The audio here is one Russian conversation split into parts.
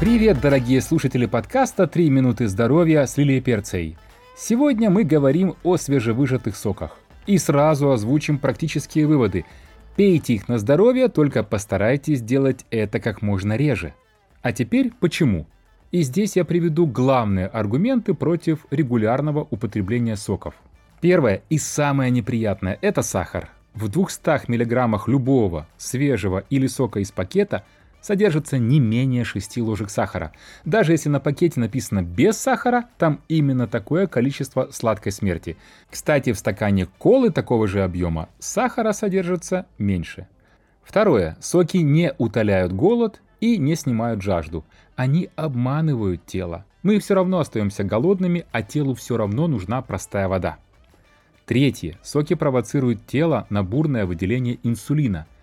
Привет, дорогие слушатели подкаста «Три минуты здоровья» с Лилией Перцей. Сегодня мы говорим о свежевыжатых соках. И сразу озвучим практические выводы. Пейте их на здоровье, только постарайтесь делать это как можно реже. А теперь почему? И здесь я приведу главные аргументы против регулярного употребления соков. Первое и самое неприятное – это сахар. В 200 мг любого свежего или сока из пакета – содержится не менее 6 ложек сахара. Даже если на пакете написано без сахара, там именно такое количество сладкой смерти. Кстати, в стакане колы такого же объема сахара содержится меньше. Второе. Соки не утоляют голод и не снимают жажду. Они обманывают тело. Мы все равно остаемся голодными, а телу все равно нужна простая вода. Третье. Соки провоцируют тело на бурное выделение инсулина –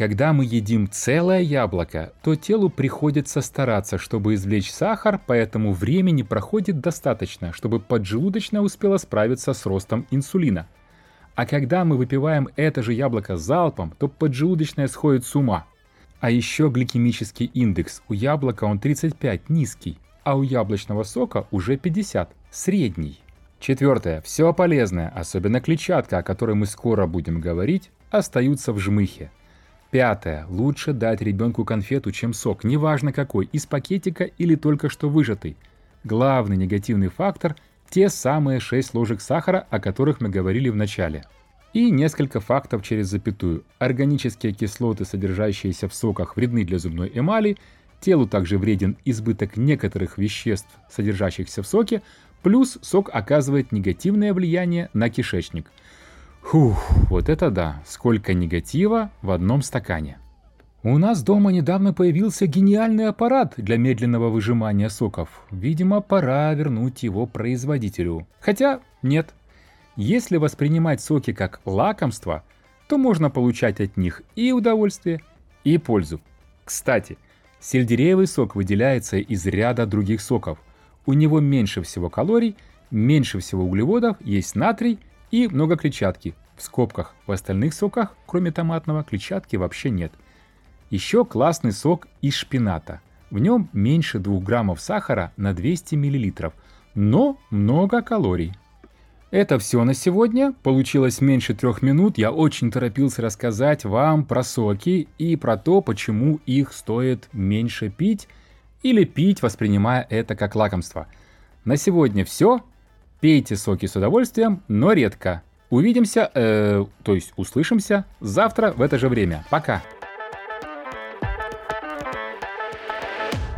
когда мы едим целое яблоко, то телу приходится стараться, чтобы извлечь сахар, поэтому времени проходит достаточно, чтобы поджелудочная успела справиться с ростом инсулина. А когда мы выпиваем это же яблоко залпом, то поджелудочная сходит с ума. А еще гликемический индекс. У яблока он 35, низкий, а у яблочного сока уже 50, средний. Четвертое. Все полезное, особенно клетчатка, о которой мы скоро будем говорить, остаются в жмыхе. Пятое. Лучше дать ребенку конфету, чем сок, неважно какой, из пакетика или только что выжатый. Главный негативный фактор – те самые 6 ложек сахара, о которых мы говорили в начале. И несколько фактов через запятую. Органические кислоты, содержащиеся в соках, вредны для зубной эмали, телу также вреден избыток некоторых веществ, содержащихся в соке, плюс сок оказывает негативное влияние на кишечник – Фух, вот это да, сколько негатива в одном стакане. У нас дома недавно появился гениальный аппарат для медленного выжимания соков. Видимо, пора вернуть его производителю. Хотя нет. Если воспринимать соки как лакомство, то можно получать от них и удовольствие, и пользу. Кстати, сельдереевый сок выделяется из ряда других соков. У него меньше всего калорий, меньше всего углеводов, есть натрий – и много клетчатки. В скобках. В остальных соках, кроме томатного, клетчатки вообще нет. Еще классный сок из шпината. В нем меньше 2 граммов сахара на 200 миллилитров, но много калорий. Это все на сегодня. Получилось меньше трех минут. Я очень торопился рассказать вам про соки и про то, почему их стоит меньше пить или пить, воспринимая это как лакомство. На сегодня все. Пейте соки с удовольствием, но редко. Увидимся, э, то есть услышимся завтра в это же время. Пока!